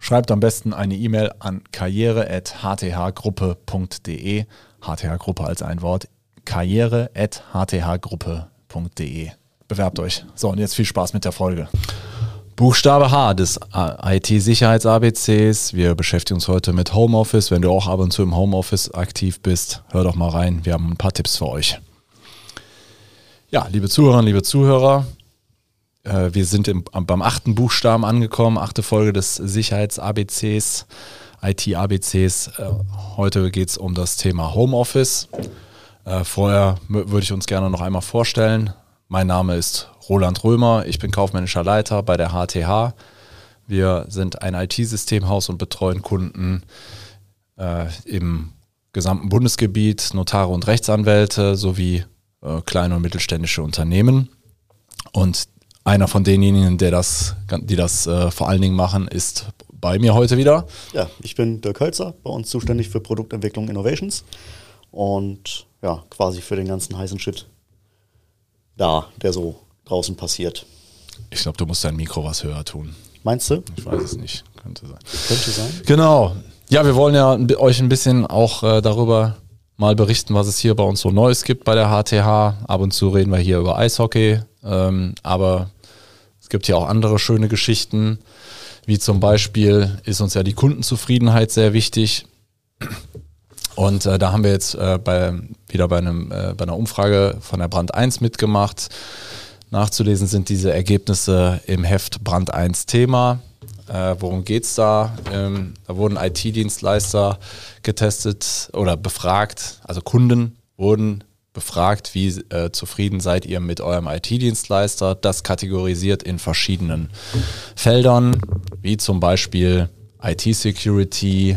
Schreibt am besten eine E-Mail an karriere.hthgruppe.de. HTH-Gruppe als ein Wort. karriere.hthgruppe.de. Bewerbt euch. So, und jetzt viel Spaß mit der Folge. Buchstabe H des IT-Sicherheits-ABCs. Wir beschäftigen uns heute mit Homeoffice. Wenn du auch ab und zu im Homeoffice aktiv bist, hör doch mal rein. Wir haben ein paar Tipps für euch. Ja, liebe Zuhörerinnen, liebe Zuhörer, äh, wir sind im, beim achten Buchstaben angekommen, achte Folge des Sicherheits-ABCs, IT-ABCs. Äh, heute geht es um das Thema Homeoffice. Äh, vorher würde ich uns gerne noch einmal vorstellen. Mein Name ist Roland Römer, ich bin kaufmännischer Leiter bei der HTH. Wir sind ein IT-Systemhaus und betreuen Kunden äh, im gesamten Bundesgebiet, Notare und Rechtsanwälte sowie äh, kleine und mittelständische Unternehmen. Und einer von denjenigen, der das, die das äh, vor allen Dingen machen, ist bei mir heute wieder. Ja, ich bin Dirk Hölzer, bei uns zuständig für Produktentwicklung Innovations und ja, quasi für den ganzen heißen Shit da, der so draußen passiert. Ich glaube, du musst dein Mikro was höher tun. Meinst du? Ich weiß es nicht. Könnte sein. Könnte sein. Genau. Ja, wir wollen ja euch ein bisschen auch äh, darüber mal berichten, was es hier bei uns so Neues gibt bei der HTH. Ab und zu reden wir hier über Eishockey, ähm, aber gibt ja auch andere schöne Geschichten, wie zum Beispiel ist uns ja die Kundenzufriedenheit sehr wichtig. Und äh, da haben wir jetzt äh, bei, wieder bei, einem, äh, bei einer Umfrage von der Brand 1 mitgemacht. Nachzulesen sind diese Ergebnisse im Heft Brand 1 Thema. Äh, worum geht es da? Ähm, da wurden IT-Dienstleister getestet oder befragt, also Kunden wurden befragt, wie äh, zufrieden seid ihr mit eurem IT-Dienstleister. Das kategorisiert in verschiedenen Feldern, wie zum Beispiel IT-Security,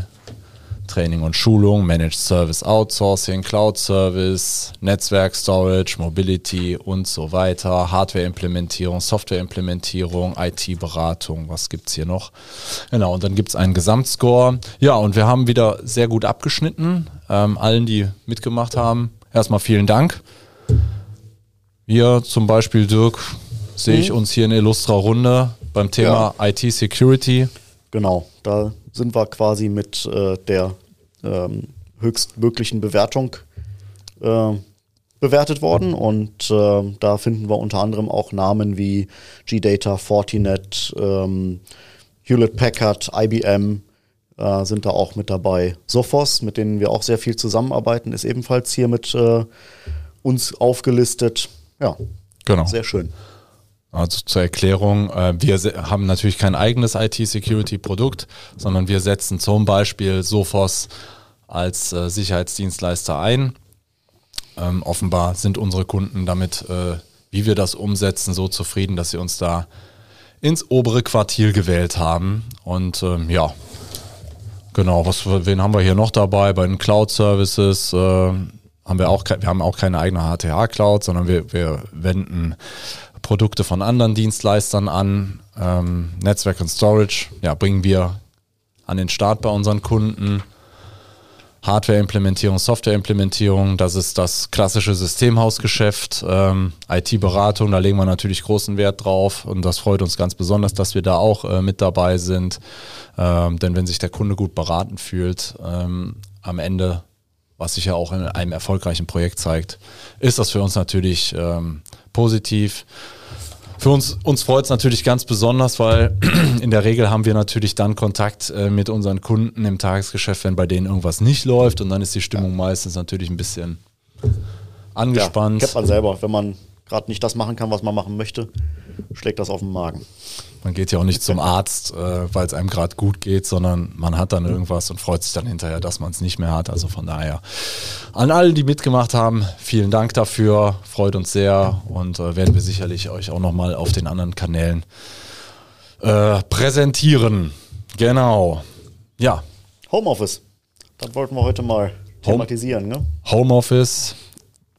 Training und Schulung, Managed Service Outsourcing, Cloud Service, Netzwerk Storage, Mobility und so weiter, Hardware-Implementierung, Software-Implementierung, IT-Beratung, was gibt es hier noch? Genau, und dann gibt es einen Gesamtscore. Ja, und wir haben wieder sehr gut abgeschnitten. Ähm, allen, die mitgemacht haben, erstmal vielen Dank. Wir zum Beispiel, Dirk, sehe ich mhm. uns hier in Illustra Runde beim Thema ja. IT-Security. Genau, da sind wir quasi mit äh, der ähm, höchstmöglichen Bewertung äh, bewertet worden und äh, da finden wir unter anderem auch Namen wie G-Data, Fortinet, ähm, Hewlett Packard, IBM äh, sind da auch mit dabei. Sophos, mit denen wir auch sehr viel zusammenarbeiten, ist ebenfalls hier mit äh, uns aufgelistet. Ja, genau. sehr schön. Also zur Erklärung, äh, wir haben natürlich kein eigenes IT-Security-Produkt, sondern wir setzen zum Beispiel Sophos als äh, Sicherheitsdienstleister ein. Ähm, offenbar sind unsere Kunden damit, äh, wie wir das umsetzen, so zufrieden, dass sie uns da ins obere Quartil gewählt haben. Und ähm, ja, genau, was, wen haben wir hier noch dabei? Bei den Cloud Services haben wir auch, wir haben auch keine eigene HTH-Cloud, sondern wir, wir wenden Produkte von anderen Dienstleistern an. Ähm, Netzwerk und Storage ja, bringen wir an den Start bei unseren Kunden. Hardware-Implementierung, Software-Implementierung, das ist das klassische Systemhausgeschäft. Ähm, IT-Beratung, da legen wir natürlich großen Wert drauf und das freut uns ganz besonders, dass wir da auch äh, mit dabei sind. Ähm, denn wenn sich der Kunde gut beraten fühlt, ähm, am Ende, was sich ja auch in einem erfolgreichen Projekt zeigt, ist das für uns natürlich ähm, positiv. Für uns, uns freut es natürlich ganz besonders, weil in der Regel haben wir natürlich dann Kontakt äh, mit unseren Kunden im Tagesgeschäft, wenn bei denen irgendwas nicht läuft und dann ist die Stimmung ja. meistens natürlich ein bisschen angespannt. Ja, kennt man selber, wenn man gerade nicht das machen kann, was man machen möchte, schlägt das auf den Magen. Man geht ja auch nicht zum Arzt, äh, weil es einem gerade gut geht, sondern man hat dann irgendwas und freut sich dann hinterher, dass man es nicht mehr hat. Also von daher an alle, die mitgemacht haben, vielen Dank dafür, freut uns sehr und äh, werden wir sicherlich euch auch nochmal auf den anderen Kanälen äh, präsentieren. Genau. Ja. Homeoffice. das wollten wir heute mal thematisieren. Ne? Homeoffice,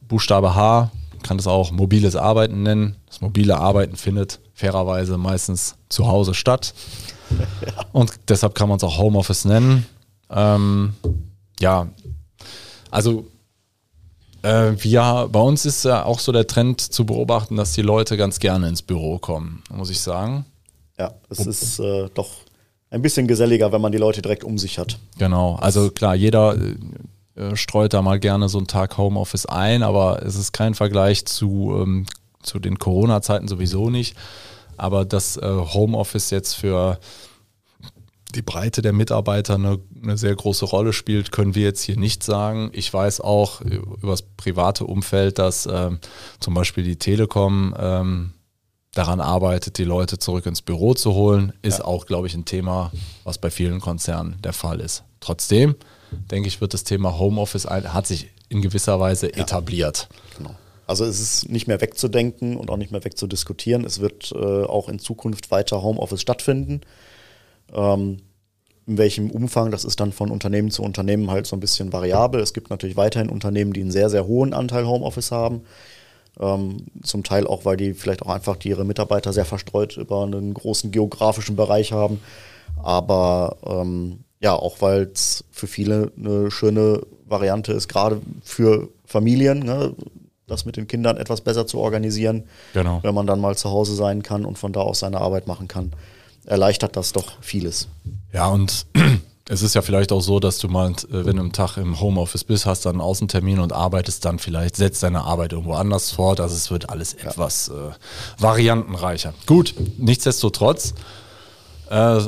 Buchstabe H, kann das auch mobiles Arbeiten nennen. Das mobile Arbeiten findet fairerweise meistens zu Hause statt. Und deshalb kann man es auch Homeoffice nennen. Ähm, ja, also äh, wir, bei uns ist ja auch so der Trend zu beobachten, dass die Leute ganz gerne ins Büro kommen, muss ich sagen. Ja, es ist äh, doch ein bisschen geselliger, wenn man die Leute direkt um sich hat. Genau, also klar, jeder äh, streut da mal gerne so einen Tag Homeoffice ein, aber es ist kein Vergleich zu, ähm, zu den Corona-Zeiten sowieso nicht. Aber das äh, Homeoffice jetzt für die Breite der Mitarbeiter eine, eine, sehr große Rolle spielt, können wir jetzt hier nicht sagen. Ich weiß auch über das private Umfeld, dass ähm, zum Beispiel die Telekom ähm, daran arbeitet, die Leute zurück ins Büro zu holen, ist ja. auch, glaube ich, ein Thema, was bei vielen Konzernen der Fall ist. Trotzdem, denke ich, wird das Thema Homeoffice hat sich in gewisser Weise ja. etabliert. Genau. Also es ist nicht mehr wegzudenken und auch nicht mehr wegzudiskutieren. Es wird äh, auch in Zukunft weiter Homeoffice stattfinden. Ähm, in welchem Umfang, das ist dann von Unternehmen zu Unternehmen halt so ein bisschen variabel. Es gibt natürlich weiterhin Unternehmen, die einen sehr, sehr hohen Anteil Homeoffice haben. Ähm, zum Teil auch, weil die vielleicht auch einfach ihre Mitarbeiter sehr verstreut über einen großen geografischen Bereich haben. Aber ähm, ja, auch weil es für viele eine schöne Variante ist, gerade für Familien, ne, das mit den Kindern etwas besser zu organisieren, genau. wenn man dann mal zu Hause sein kann und von da aus seine Arbeit machen kann. Erleichtert das doch vieles. Ja, und es ist ja vielleicht auch so, dass du mal, äh, wenn du einen Tag im Homeoffice bist, hast dann einen Außentermin und arbeitest dann vielleicht, setzt deine Arbeit irgendwo anders fort. Also es wird alles ja. etwas äh, variantenreicher. Gut, nichtsdestotrotz, äh,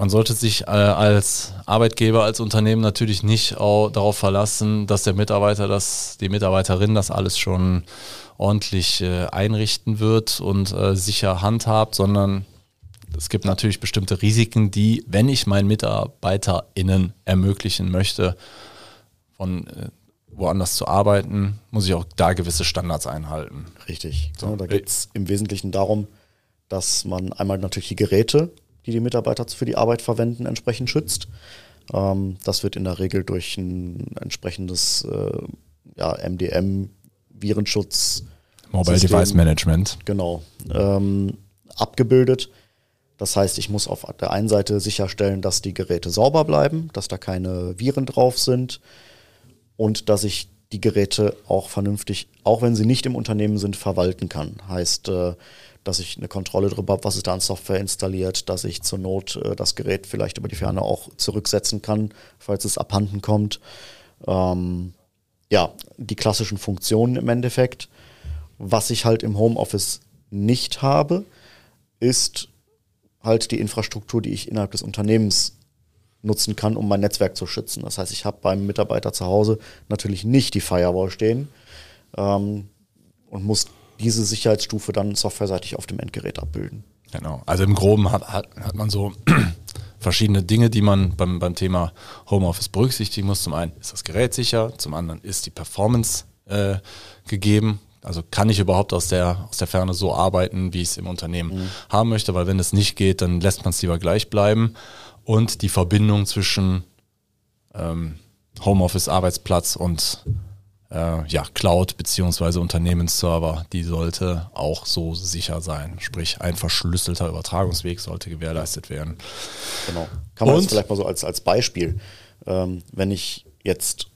man sollte sich äh, als Arbeitgeber, als Unternehmen natürlich nicht darauf verlassen, dass der Mitarbeiter, das, die Mitarbeiterin das alles schon ordentlich äh, einrichten wird und äh, sicher handhabt, sondern es gibt natürlich bestimmte Risiken, die, wenn ich meinen MitarbeiterInnen ermöglichen möchte, von woanders zu arbeiten, muss ich auch da gewisse Standards einhalten. Richtig. So. Da geht es im Wesentlichen darum, dass man einmal natürlich die Geräte, die die Mitarbeiter für die Arbeit verwenden, entsprechend schützt. Ähm, das wird in der Regel durch ein entsprechendes äh, ja, MDM, Virenschutz, Mobile System, Device Management. Genau. Ähm, abgebildet. Das heißt, ich muss auf der einen Seite sicherstellen, dass die Geräte sauber bleiben, dass da keine Viren drauf sind und dass ich die Geräte auch vernünftig, auch wenn sie nicht im Unternehmen sind, verwalten kann. Heißt, äh, dass ich eine Kontrolle darüber habe, was ist da an Software installiert, dass ich zur Not äh, das Gerät vielleicht über die Ferne auch zurücksetzen kann, falls es abhanden kommt. Ähm, ja, die klassischen Funktionen im Endeffekt. Was ich halt im Homeoffice nicht habe, ist halt die Infrastruktur, die ich innerhalb des Unternehmens nutzen kann, um mein Netzwerk zu schützen. Das heißt, ich habe beim Mitarbeiter zu Hause natürlich nicht die Firewall stehen ähm, und muss diese Sicherheitsstufe dann softwareseitig auf dem Endgerät abbilden. Genau. Also im Groben hat, hat, hat man so verschiedene Dinge, die man beim, beim Thema Homeoffice berücksichtigen muss. Zum einen ist das Gerät sicher, zum anderen ist die Performance äh, gegeben. Also kann ich überhaupt aus der, aus der Ferne so arbeiten, wie ich es im Unternehmen mhm. haben möchte, weil wenn es nicht geht, dann lässt man es lieber gleich bleiben. Und die Verbindung zwischen ähm, Homeoffice, Arbeitsplatz und äh, ja, Cloud beziehungsweise Unternehmensserver, die sollte auch so sicher sein. Sprich, ein verschlüsselter Übertragungsweg sollte gewährleistet werden. Genau. Kann man und, das vielleicht mal so als, als Beispiel, ähm, wenn ich jetzt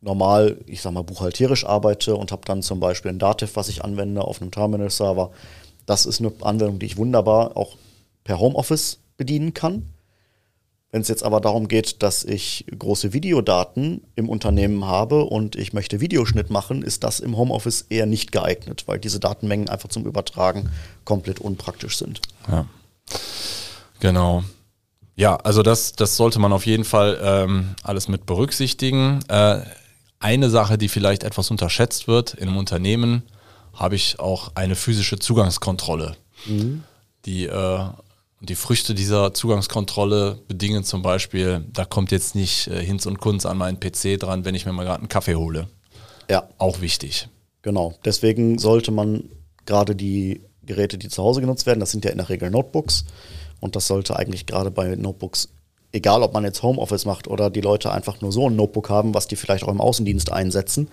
normal, ich sag mal, buchhalterisch arbeite und habe dann zum Beispiel ein Dativ, was ich anwende auf einem Terminal-Server. Das ist eine Anwendung, die ich wunderbar auch per Homeoffice bedienen kann. Wenn es jetzt aber darum geht, dass ich große Videodaten im Unternehmen habe und ich möchte Videoschnitt machen, ist das im Homeoffice eher nicht geeignet, weil diese Datenmengen einfach zum Übertragen komplett unpraktisch sind. Ja. Genau. Ja, also das, das sollte man auf jeden Fall ähm, alles mit berücksichtigen. Äh, eine Sache, die vielleicht etwas unterschätzt wird, in einem Unternehmen habe ich auch eine physische Zugangskontrolle. Mhm. Die, äh, die Früchte dieser Zugangskontrolle bedingen zum Beispiel, da kommt jetzt nicht äh, Hinz und Kunz an meinen PC dran, wenn ich mir mal gerade einen Kaffee hole. Ja. Auch wichtig. Genau. Deswegen sollte man gerade die Geräte, die zu Hause genutzt werden, das sind ja in der Regel Notebooks. Und das sollte eigentlich gerade bei Notebooks egal ob man jetzt Homeoffice macht oder die Leute einfach nur so ein Notebook haben, was die vielleicht auch im Außendienst einsetzen,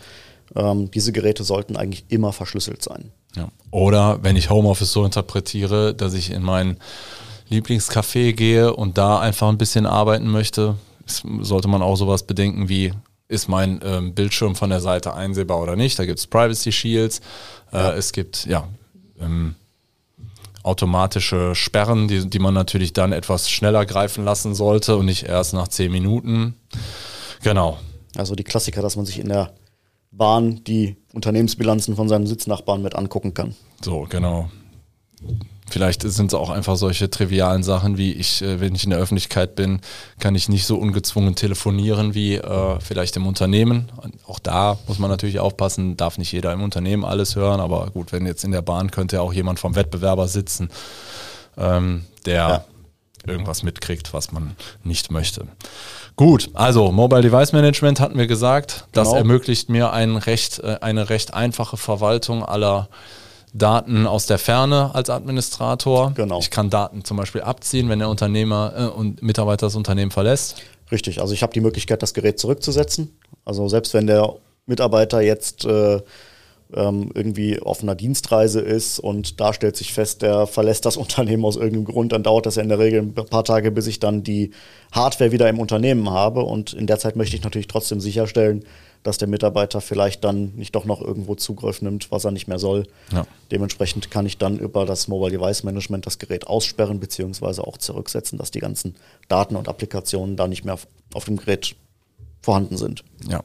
ähm, diese Geräte sollten eigentlich immer verschlüsselt sein. Ja. Oder wenn ich Homeoffice so interpretiere, dass ich in mein Lieblingscafé gehe und da einfach ein bisschen arbeiten möchte, sollte man auch sowas bedenken wie, ist mein ähm, Bildschirm von der Seite einsehbar oder nicht? Da gibt es Privacy Shields, äh, ja. es gibt ja ähm, automatische Sperren, die, die man natürlich dann etwas schneller greifen lassen sollte und nicht erst nach zehn Minuten. Genau. Also die Klassiker, dass man sich in der Bahn die Unternehmensbilanzen von seinem Sitznachbarn mit angucken kann. So, genau. Vielleicht sind es auch einfach solche trivialen Sachen wie ich, äh, wenn ich in der Öffentlichkeit bin, kann ich nicht so ungezwungen telefonieren wie äh, vielleicht im Unternehmen. Auch da muss man natürlich aufpassen, darf nicht jeder im Unternehmen alles hören, aber gut, wenn jetzt in der Bahn könnte ja auch jemand vom Wettbewerber sitzen, ähm, der ja. irgendwas mitkriegt, was man nicht möchte. Gut, also Mobile Device Management hatten wir gesagt, das genau. ermöglicht mir ein recht, äh, eine recht einfache Verwaltung aller Daten aus der Ferne als Administrator. Genau. Ich kann Daten zum Beispiel abziehen, wenn der Unternehmer äh, und Mitarbeiter das Unternehmen verlässt. Richtig, also ich habe die Möglichkeit, das Gerät zurückzusetzen. Also selbst wenn der Mitarbeiter jetzt äh, ähm, irgendwie auf einer Dienstreise ist und da stellt sich fest, der verlässt das Unternehmen aus irgendeinem Grund, dann dauert das ja in der Regel ein paar Tage, bis ich dann die Hardware wieder im Unternehmen habe. Und in der Zeit möchte ich natürlich trotzdem sicherstellen, dass der Mitarbeiter vielleicht dann nicht doch noch irgendwo Zugriff nimmt, was er nicht mehr soll. Ja. Dementsprechend kann ich dann über das Mobile Device Management das Gerät aussperren beziehungsweise auch zurücksetzen, dass die ganzen Daten und Applikationen da nicht mehr auf, auf dem Gerät vorhanden sind. Ja,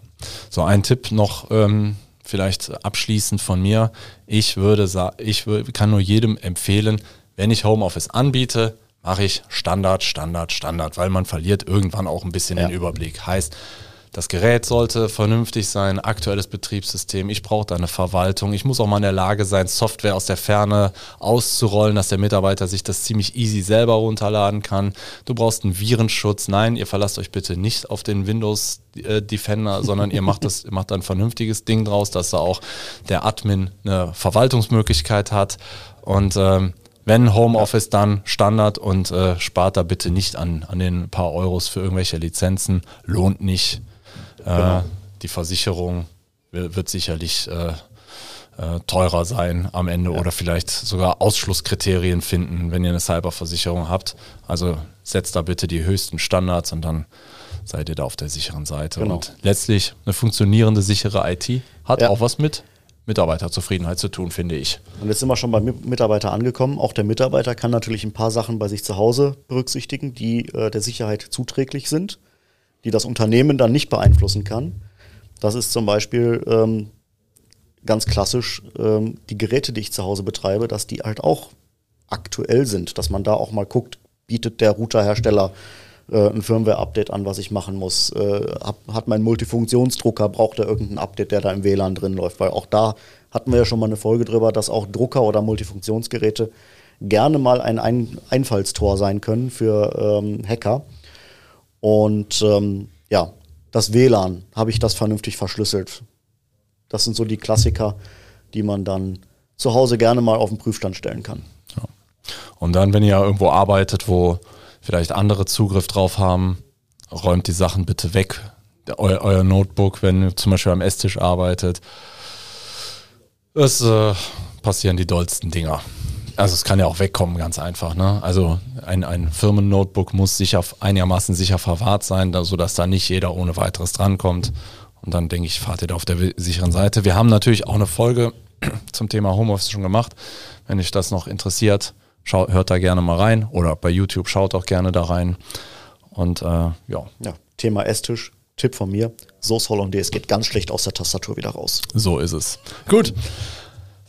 so ein Tipp noch ähm, vielleicht abschließend von mir. Ich würde ich kann nur jedem empfehlen, wenn ich Homeoffice anbiete, mache ich Standard, Standard, Standard, weil man verliert irgendwann auch ein bisschen ja. den Überblick. Heißt, das Gerät sollte vernünftig sein, aktuelles Betriebssystem. Ich brauche da eine Verwaltung. Ich muss auch mal in der Lage sein, Software aus der Ferne auszurollen, dass der Mitarbeiter sich das ziemlich easy selber runterladen kann. Du brauchst einen Virenschutz. Nein, ihr verlasst euch bitte nicht auf den Windows äh, Defender, sondern ihr macht das, macht ein vernünftiges Ding draus, dass da auch der Admin eine Verwaltungsmöglichkeit hat. Und ähm, wenn Homeoffice dann Standard und äh, spart da bitte nicht an, an den paar Euros für irgendwelche Lizenzen. Lohnt nicht. Genau. Äh, die Versicherung wird sicherlich äh, äh, teurer sein am Ende ja. oder vielleicht sogar Ausschlusskriterien finden, wenn ihr eine Cyberversicherung habt. Also setzt da bitte die höchsten Standards und dann seid ihr da auf der sicheren Seite. Genau. Und letztlich eine funktionierende, sichere IT hat ja. auch was mit Mitarbeiterzufriedenheit zu tun, finde ich. Und jetzt sind wir schon beim Mitarbeiter angekommen. Auch der Mitarbeiter kann natürlich ein paar Sachen bei sich zu Hause berücksichtigen, die äh, der Sicherheit zuträglich sind die das Unternehmen dann nicht beeinflussen kann. Das ist zum Beispiel ähm, ganz klassisch ähm, die Geräte, die ich zu Hause betreibe, dass die halt auch aktuell sind, dass man da auch mal guckt, bietet der Routerhersteller äh, ein Firmware-Update an, was ich machen muss. Äh, hab, hat mein Multifunktionsdrucker, braucht er irgendein Update, der da im WLAN drin läuft, weil auch da hatten wir ja schon mal eine Folge drüber, dass auch Drucker oder Multifunktionsgeräte gerne mal ein, ein Einfallstor sein können für ähm, Hacker. Und ähm, ja, das WLAN, habe ich das vernünftig verschlüsselt? Das sind so die Klassiker, die man dann zu Hause gerne mal auf den Prüfstand stellen kann. Ja. Und dann, wenn ihr irgendwo arbeitet, wo vielleicht andere Zugriff drauf haben, räumt die Sachen bitte weg. Eu euer Notebook, wenn ihr zum Beispiel am Esstisch arbeitet. Es äh, passieren die dollsten Dinger. Also es kann ja auch wegkommen, ganz einfach. Ne? Also ein, ein Firmen-Notebook muss sicher, einigermaßen sicher verwahrt sein, da, sodass da nicht jeder ohne weiteres drankommt. Und dann denke ich, fahrt ihr da auf der sicheren Seite. Wir haben natürlich auch eine Folge zum Thema Homeoffice schon gemacht. Wenn euch das noch interessiert, schaut, hört da gerne mal rein oder bei YouTube schaut auch gerne da rein. Und äh, ja. ja. Thema Esstisch, Tipp von mir, Sauce Hollandaise geht ganz schlecht aus der Tastatur wieder raus. So ist es. Gut,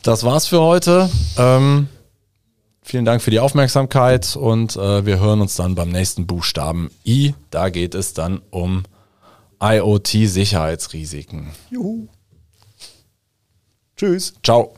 das war's für heute. Ähm, Vielen Dank für die Aufmerksamkeit und äh, wir hören uns dann beim nächsten Buchstaben I. Da geht es dann um IoT-Sicherheitsrisiken. Juhu. Tschüss. Ciao.